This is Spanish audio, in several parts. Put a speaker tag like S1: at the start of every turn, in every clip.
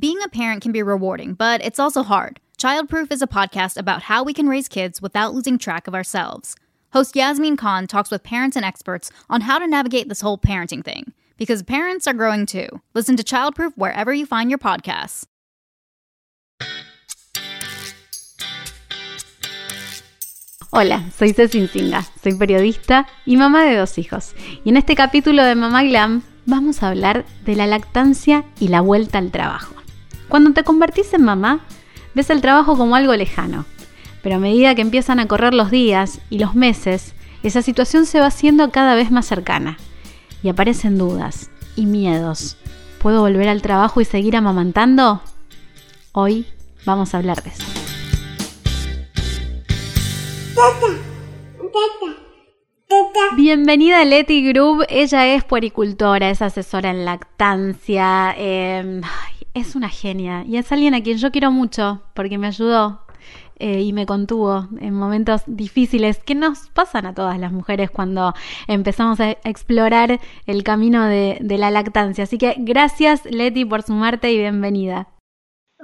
S1: Being a parent can be rewarding, but it's also hard. Childproof is a podcast about how we can raise kids without losing track of ourselves. Host Yasmin Khan talks with parents and experts on how to navigate this whole parenting thing, because parents are growing too. Listen to Childproof wherever you find your podcasts.
S2: Hola, soy Ceci Singa, soy periodista y mamá de dos hijos. Y en este capítulo de Mamá Glam vamos a hablar de la lactancia y la vuelta al trabajo. Cuando te convertís en mamá, ves el trabajo como algo lejano, pero a medida que empiezan a correr los días y los meses, esa situación se va haciendo cada vez más cercana y aparecen dudas y miedos. ¿Puedo volver al trabajo y seguir amamantando? Hoy vamos a hablar de eso. Bienvenida a Leti Group, ella es puericultora, es asesora en lactancia, eh, es una genia y es alguien a quien yo quiero mucho porque me ayudó eh, y me contuvo en momentos difíciles que nos pasan a todas las mujeres cuando empezamos a explorar el camino de, de la lactancia. Así que gracias Leti por sumarte y bienvenida.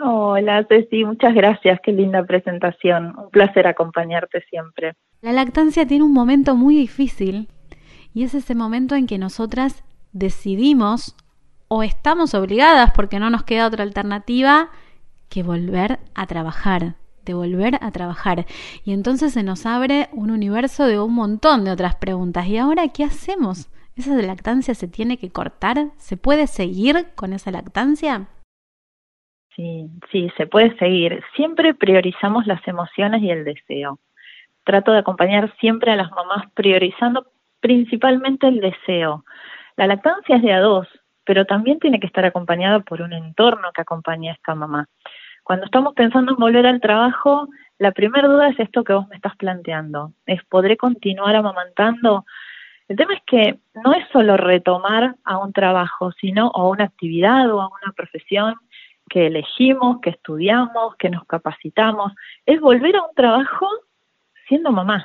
S3: Hola Ceci, muchas gracias, qué linda presentación, un placer acompañarte siempre.
S2: La lactancia tiene un momento muy difícil y es ese momento en que nosotras decidimos o estamos obligadas, porque no nos queda otra alternativa, que volver a trabajar, de volver a trabajar. Y entonces se nos abre un universo de un montón de otras preguntas. ¿Y ahora qué hacemos? ¿Esa lactancia se tiene que cortar? ¿Se puede seguir con esa lactancia?
S3: Sí, sí, se puede seguir. Siempre priorizamos las emociones y el deseo. Trato de acompañar siempre a las mamás priorizando principalmente el deseo. La lactancia es de a dos, pero también tiene que estar acompañada por un entorno que acompañe a esta mamá. Cuando estamos pensando en volver al trabajo, la primera duda es esto que vos me estás planteando, es ¿podré continuar amamantando? El tema es que no es solo retomar a un trabajo, sino a una actividad o a una profesión que elegimos, que estudiamos, que nos capacitamos, es volver a un trabajo siendo mamás.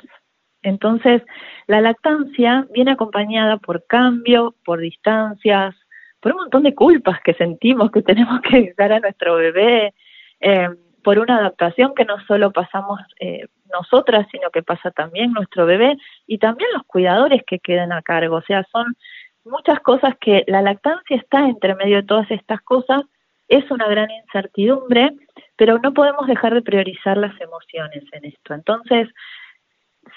S3: Entonces, la lactancia viene acompañada por cambio, por distancias, por un montón de culpas que sentimos que tenemos que dar a nuestro bebé, eh, por una adaptación que no solo pasamos eh, nosotras, sino que pasa también nuestro bebé y también los cuidadores que queden a cargo. O sea, son muchas cosas que la lactancia está entre medio de todas estas cosas, es una gran incertidumbre, pero no podemos dejar de priorizar las emociones en esto. Entonces,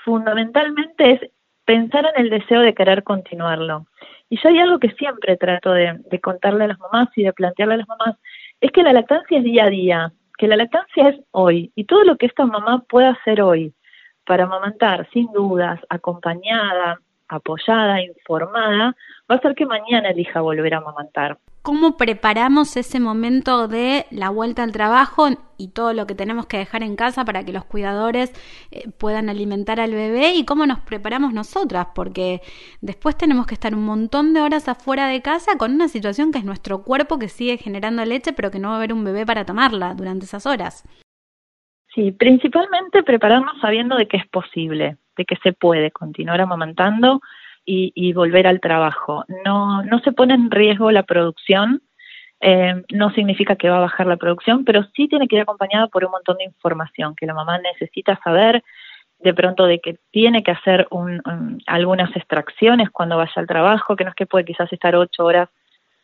S3: fundamentalmente es pensar en el deseo de querer continuarlo. Y yo hay algo que siempre trato de, contarle a las mamás y de plantearle a las mamás, es que la lactancia es día a día, que la lactancia es hoy, y todo lo que esta mamá pueda hacer hoy para amamantar sin dudas, acompañada, apoyada, informada, va a hacer que mañana elija volver a amamantar.
S2: Cómo preparamos ese momento de la vuelta al trabajo y todo lo que tenemos que dejar en casa para que los cuidadores eh, puedan alimentar al bebé y cómo nos preparamos nosotras, porque después tenemos que estar un montón de horas afuera de casa con una situación que es nuestro cuerpo que sigue generando leche, pero que no va a haber un bebé para tomarla durante esas horas.
S3: Sí, principalmente prepararnos sabiendo de que es posible, de que se puede continuar amamantando y, volver al trabajo. No, no se pone en riesgo la producción, eh, no significa que va a bajar la producción, pero sí tiene que ir acompañado por un montón de información que la mamá necesita saber, de pronto de que tiene que hacer un, algunas extracciones cuando vaya al trabajo, que no es que puede quizás estar ocho horas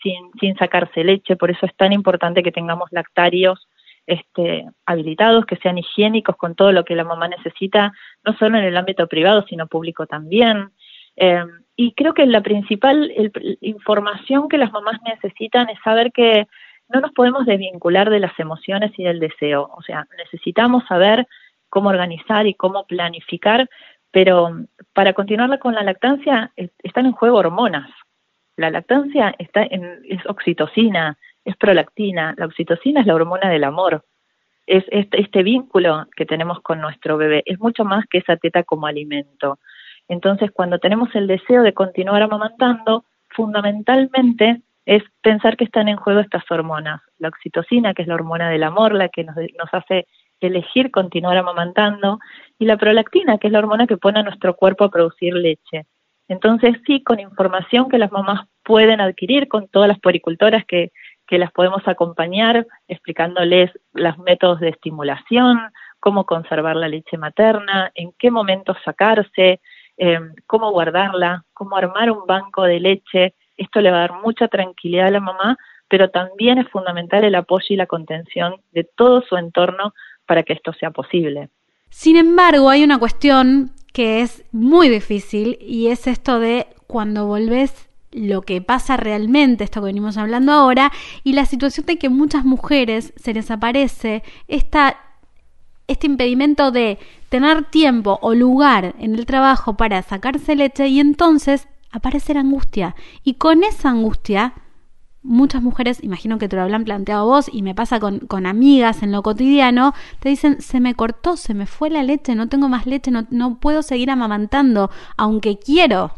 S3: sin, sin sacarse leche, por eso es tan importante que tengamos lactarios este, habilitados, que sean higiénicos con todo lo que la mamá necesita, no solo en el ámbito privado, sino público también. Eh, y creo que la principal información que las mamás necesitan es saber que no nos podemos desvincular de las emociones y del deseo. O sea, necesitamos saber cómo organizar y cómo planificar, pero para continuar con la lactancia están en juego hormonas. La lactancia está en, es oxitocina, es prolactina. La oxitocina es la hormona del amor. Es este, este vínculo que tenemos con nuestro bebé. Es mucho más que esa teta como alimento. Entonces, cuando tenemos el deseo de continuar amamantando, fundamentalmente es pensar que están en juego estas hormonas. La oxitocina, que es la hormona del amor, la que nos, hace elegir continuar amamantando, y la prolactina, que es la hormona que pone a nuestro cuerpo a producir leche. Entonces, sí, con información que las mamás pueden adquirir con todas las puericultoras que, que las podemos acompañar explicándoles los métodos de estimulación, cómo conservar la leche materna, en qué momento sacarse, em, cómo guardarla, cómo armar un banco de leche. Esto le va a dar mucha tranquilidad a la mamá, pero también es fundamental el apoyo y la contención de todo su entorno para que esto sea posible.
S2: Sin embargo, hay una cuestión que es muy difícil y es esto de cuando volvés lo que pasa realmente, esto que venimos hablando ahora, y la situación de que muchas mujeres se les aparece esta, este impedimento de tener tiempo o lugar en el trabajo para sacarse leche y entonces aparece la angustia. Y con esa angustia, muchas mujeres, imagino que te lo habrán planteado vos y me pasa con, con, amigas en lo cotidiano, te dicen, se me cortó, se me fue la leche, no tengo más leche, no, no puedo seguir amamantando, aunque quiero.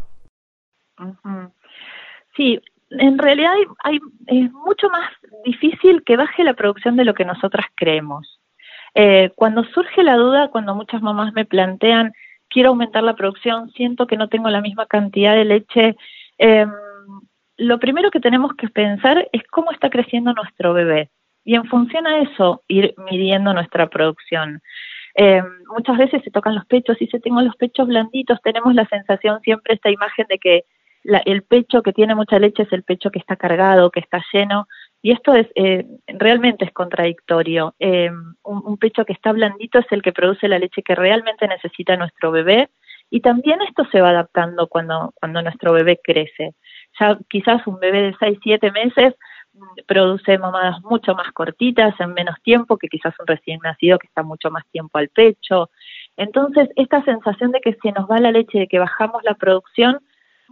S3: Sí, en realidad hay, es mucho más difícil que baje la producción de lo que nosotras creemos. Eh, cuando surge la duda, cuando muchas mamás me plantean, quiero aumentar la producción, siento que no tengo la misma cantidad de leche, eh, lo primero que tenemos que pensar es cómo está creciendo nuestro bebé y en función a eso ir midiendo nuestra producción. Eh, muchas veces se tocan los pechos y si tengo los pechos blanditos, tenemos la sensación siempre esta imagen de que el pecho que tiene mucha leche es el pecho que está cargado, que está lleno, y esto es eh, realmente es contradictorio. Eh, un, pecho que está blandito es el que produce la leche que realmente necesita nuestro bebé, y también esto se va adaptando cuando, cuando nuestro bebé crece. Ya quizás un bebé de 6, 7 meses mm, produce mamadas mucho más cortitas en menos tiempo que quizás un recién nacido que está mucho más tiempo al pecho. Entonces, esta sensación de que se nos va la leche, de que bajamos la producción,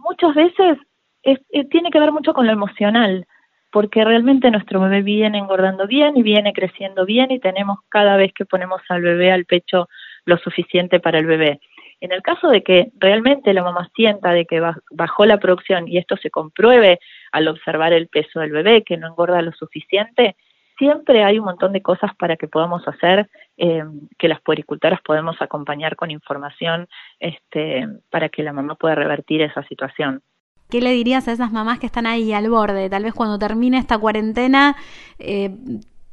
S3: muchas veces eh, tiene que ver mucho con lo emocional, porque realmente nuestro bebé viene engordando bien y viene creciendo bien y tenemos cada vez que ponemos al bebé al pecho lo suficiente para el bebé. En el caso de que realmente la mamá sienta de que bajó la producción y esto se compruebe al observar el peso del bebé, que no engorda lo suficiente, siempre hay un montón de cosas para que podamos hacer, eh, que las puericultoras podemos acompañar con información este, para que la mamá pueda revertir esa situación.
S2: ¿Qué le dirías a esas mamás que están ahí al borde? Tal vez cuando termine esta cuarentena eh,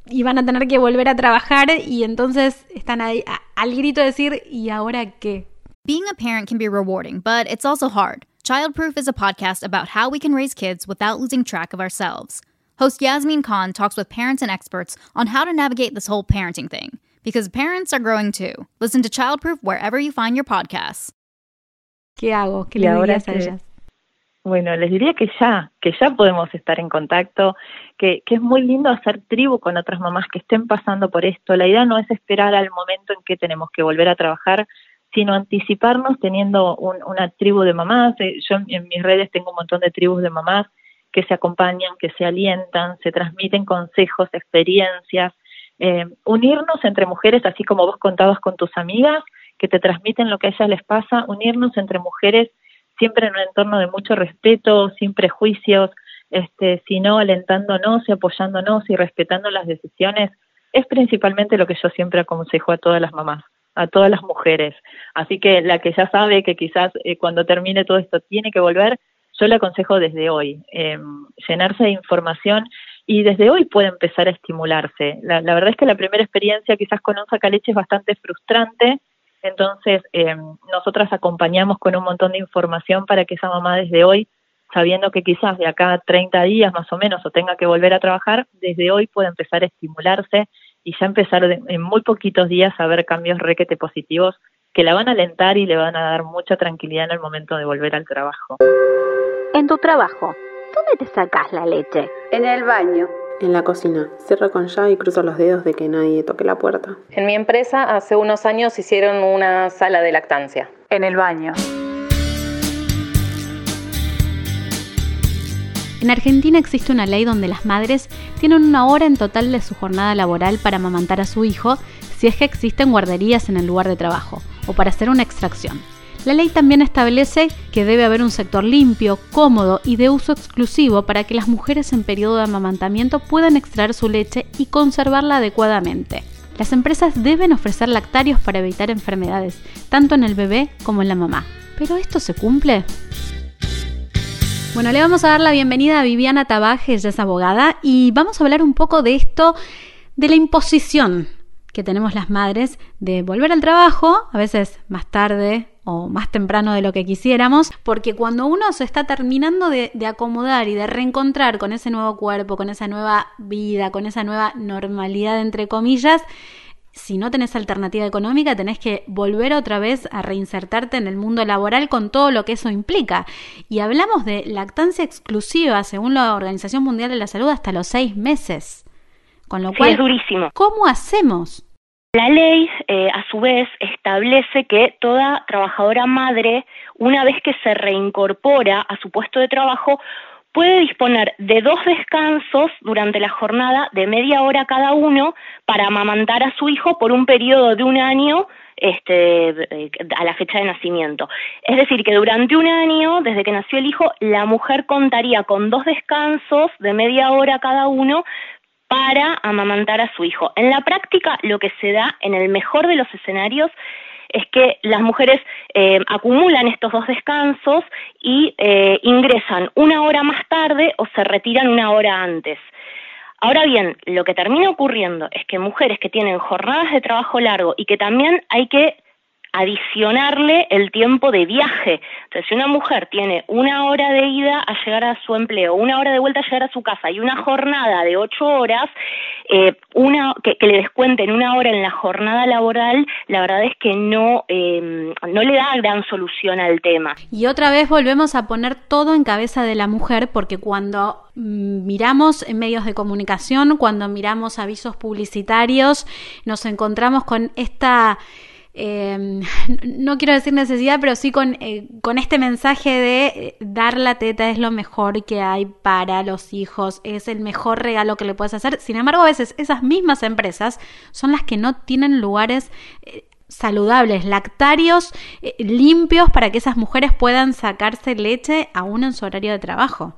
S2: y van a tener que volver a trabajar y entonces están ahí al grito de decir, ¿y ahora qué?
S1: Being a parent can be rewarding, but it's also hard. Childproof is a podcast about how we can raise kids without losing track of ourselves. Host Yasmin Khan talks with parents and experts on how to navigate this whole parenting thing. Because parents are growing too. Listen to Childproof wherever you find your podcasts.
S2: ¿Qué hago? ¿Qué le dirías a ellas?
S3: Bueno, les diría que ya, que ya podemos estar en contacto, que, que es muy lindo hacer tribu con otras mamás que estén pasando por esto. La idea no es esperar al momento en que tenemos que volver a trabajar, sino anticiparnos teniendo un, una tribu de mamás. Eh, yo en mis redes tengo un montón de tribus de mamás que se acompañan, que se alientan, se transmiten consejos, experiencias, eh, unirnos entre mujeres, así como vos contabas con tus amigas, que te transmiten lo que a ellas les pasa, unirnos entre mujeres siempre en un entorno de mucho respeto, sin prejuicios, este, sino alentándonos y apoyándonos y respetando las decisiones, es principalmente lo que yo siempre aconsejo a todas las mamás, a todas las mujeres. Así que la que ya sabe que quizás eh, cuando termine todo esto tiene que volver, yo le aconsejo desde hoy, eh, llenarse de información y desde hoy puede empezar a estimularse. La, verdad es que la primera experiencia quizás con un sacaleche es bastante frustrante, entonces eh, nosotras acompañamos con un montón de información para que esa mamá desde hoy, sabiendo que quizás de acá a 30 días más o menos o tenga que volver a trabajar, desde hoy puede empezar a estimularse y ya empezar en muy poquitos días a ver cambios requete positivos que la van a alentar y le van a dar mucha tranquilidad en el momento de volver al trabajo.
S2: En tu trabajo, ¿dónde te sacas la leche?
S4: En el baño.
S5: En la cocina. Cierro con llave y cruzo los dedos de que nadie toque la puerta.
S6: En mi empresa hace unos años hicieron una sala de lactancia.
S4: En el baño.
S2: En Argentina existe una ley donde las madres tienen una hora en total de su jornada laboral para amamantar a su hijo si es que existen guarderías en el lugar de trabajo o para hacer una extracción. La ley también establece que debe haber un sector limpio, cómodo y de uso exclusivo para que las mujeres en periodo de amamantamiento puedan extraer su leche y conservarla adecuadamente. Las empresas deben ofrecer lactarios para evitar enfermedades, tanto en el bebé como en la mamá. ¿Pero esto se cumple? Bueno, le vamos a dar la bienvenida a Viviana Tabaje, ella es abogada, y vamos a hablar un poco de esto, de la imposición que tenemos las madres de volver al trabajo, a veces más tarde o más temprano de lo que quisiéramos, porque cuando uno se está terminando de, de, acomodar y de reencontrar con ese nuevo cuerpo, con esa nueva vida, con esa nueva normalidad, entre comillas, si no tenés alternativa económica, tenés que volver otra vez a reinsertarte en el mundo laboral con todo lo que eso implica. Y hablamos de lactancia exclusiva, según la Organización Mundial de la Salud, hasta los seis meses. Con lo cual,
S4: es durísimo.
S2: ¿Cómo hacemos?
S4: La ley, eh, a su vez, establece que toda trabajadora madre, una vez que se reincorpora a su puesto de trabajo, puede disponer de dos descansos durante la jornada de media hora cada uno para amamantar a su hijo por un periodo de un año este, eh, a la fecha de nacimiento. Es decir, que durante un año, desde que nació el hijo, la mujer contaría con dos descansos de media hora cada uno para amamantar a su hijo. En la práctica, lo que se da en el mejor de los escenarios es que las mujeres eh, acumulan estos dos descansos y eh, ingresan una hora más tarde o se retiran una hora antes. Ahora bien, lo que termina ocurriendo es que mujeres que tienen jornadas de trabajo largo y que también hay que adicionarle el tiempo de viaje. Entonces, si una mujer tiene una hora de ida a llegar a su empleo, una hora de vuelta a llegar a su casa y una jornada de ocho horas, eh, una que, le descuenten una hora en la jornada laboral, la verdad es que no, eh, no le da gran solución al tema.
S2: Y otra vez volvemos a poner todo en cabeza de la mujer, porque cuando mm, miramos en medios de comunicación, cuando miramos avisos publicitarios, nos encontramos con esta Em, no quiero decir necesidad, pero sí con, eh, con este mensaje de eh, dar la teta es lo mejor que hay para los hijos, es el mejor regalo que le puedes hacer. Sin embargo, a veces esas mismas empresas son las que no tienen lugares eh, saludables, lactarios limpios para que esas mujeres puedan sacarse leche aún en su horario de trabajo.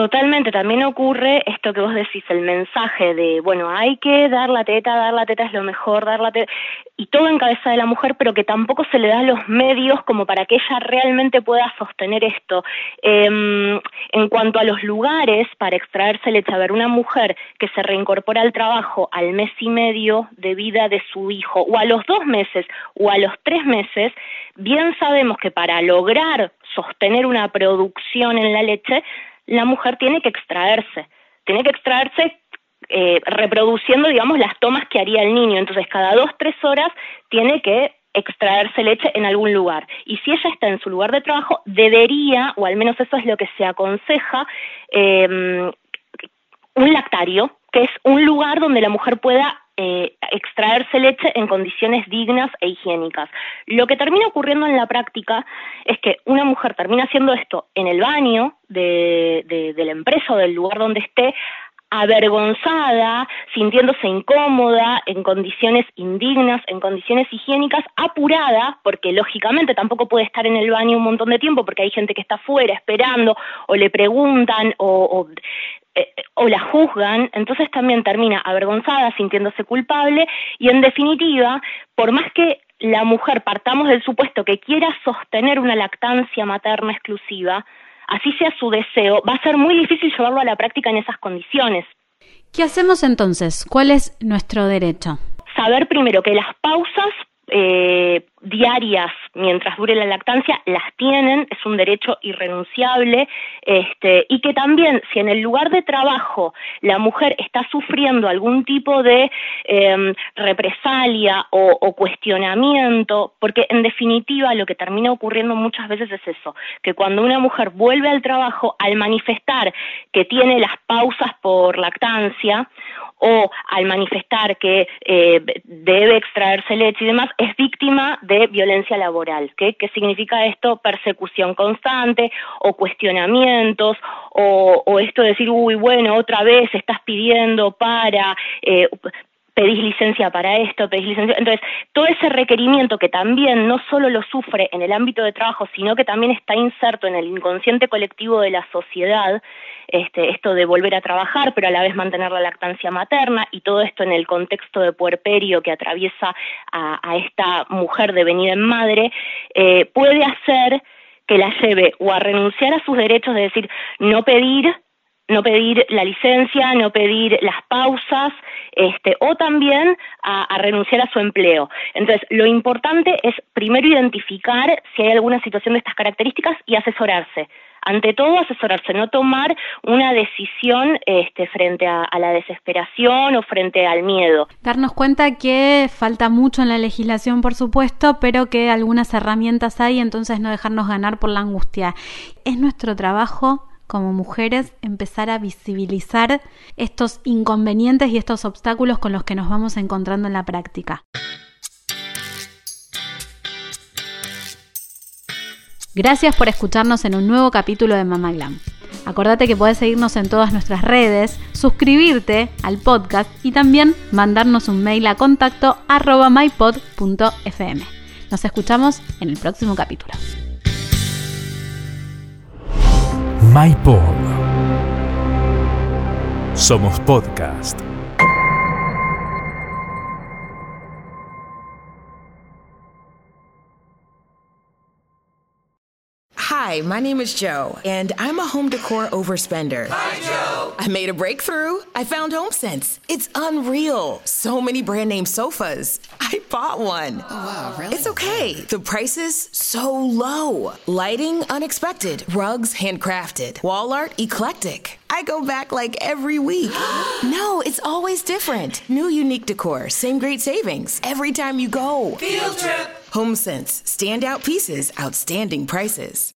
S4: Totalmente, también ocurre esto que vos decís, el mensaje de, bueno, hay que dar la teta, dar la teta es lo mejor, dar la teta, y todo en cabeza de la mujer, pero que tampoco se le da los medios como para que ella realmente pueda sostener esto. Em, en cuanto a los lugares para extraerse leche, a ver, una mujer que se reincorpora al trabajo al mes y medio de vida de su hijo, o a los dos meses, o a los tres meses, bien sabemos que para lograr sostener una producción en la leche, la mujer tiene que extraerse, tiene que extraerse eh, reproduciendo, digamos, las tomas que haría el niño. Entonces, cada dos, tres horas tiene que extraerse leche en algún lugar. Y si ella está en su lugar de trabajo, debería, o al menos eso es lo que se aconseja, em, un lactario, que es un lugar donde la mujer pueda eh, extraerse leche en condiciones dignas e higiénicas. Lo que termina ocurriendo en la práctica es que una mujer termina haciendo esto en el baño de, de la empresa o del lugar donde esté, avergonzada, sintiéndose incómoda, en condiciones indignas, en condiciones higiénicas, apurada, porque lógicamente tampoco puede estar en el baño un montón de tiempo porque hay gente que está afuera esperando o le preguntan o, eh, o la juzgan, entonces también termina avergonzada, sintiéndose culpable y en definitiva, por más que la mujer partamos del supuesto que quiera sostener una lactancia materna exclusiva, así sea su deseo, va a ser muy difícil llevarlo a la práctica en esas condiciones.
S2: ¿Qué hacemos entonces? ¿Cuál es nuestro derecho?
S4: Saber primero que las pausas eh, diarias mientras dure la lactancia las tienen, es un derecho irrenunciable, este, y que también si en el lugar de trabajo la mujer está sufriendo algún tipo de em, represalia o, cuestionamiento, porque en definitiva lo que termina ocurriendo muchas veces es eso, que cuando una mujer vuelve al trabajo, al manifestar que tiene las pausas por lactancia, o al manifestar que eh, debe extraerse leche y demás, es víctima violencia laboral. ¿Qué, ¿Qué significa esto? Persecución constante o cuestionamientos o, o, esto de decir, uy, bueno, otra vez estás pidiendo para... Eh, pedís licencia para esto, pedís licencia. Entonces, todo ese requerimiento que también no solo lo sufre en el ámbito de trabajo, sino que también está inserto en el inconsciente colectivo de la sociedad, este, esto de volver a trabajar, pero a la vez mantener la lactancia materna, y todo esto en el contexto de puerperio que atraviesa a, esta mujer devenida en madre, eh, puede hacer que la lleve o a renunciar a sus derechos de decir no pedir no pedir la licencia, no pedir las pausas, este, o también a, renunciar a su empleo. Entonces, lo importante es primero identificar si hay alguna situación de estas características y asesorarse. Ante todo, asesorarse, no tomar una decisión este, frente a, a la desesperación o frente al miedo.
S2: Darnos cuenta que falta mucho en la legislación, por supuesto, pero que algunas herramientas hay, entonces no dejarnos ganar por la angustia. Es nuestro trabajo como mujeres empezar a visibilizar estos inconvenientes y estos obstáculos con los que nos vamos encontrando en la práctica. Gracias por escucharnos en un nuevo capítulo de Mama Glam. Acordate que puedes seguirnos en todas nuestras redes, suscribirte al podcast y también mandarnos un mail a contacto arroba mypod.fm. Nos escuchamos en el próximo capítulo.
S7: MyPod. Somos podcast.
S8: Hi, my name is Joe, and I'm a home decor overspender.
S9: Hi, Joe!
S8: I made a breakthrough. I found HomeSense. It's unreal. So many brand name sofas. I bought one.
S9: Oh, wow, really?
S8: It's okay. The prices so low. Lighting unexpected. Rugs handcrafted. Wall art eclectic. I go back like every week. no, it's always different. New unique decor, same great savings every time you go.
S9: Field trip.
S8: HomeSense, standout pieces, outstanding prices.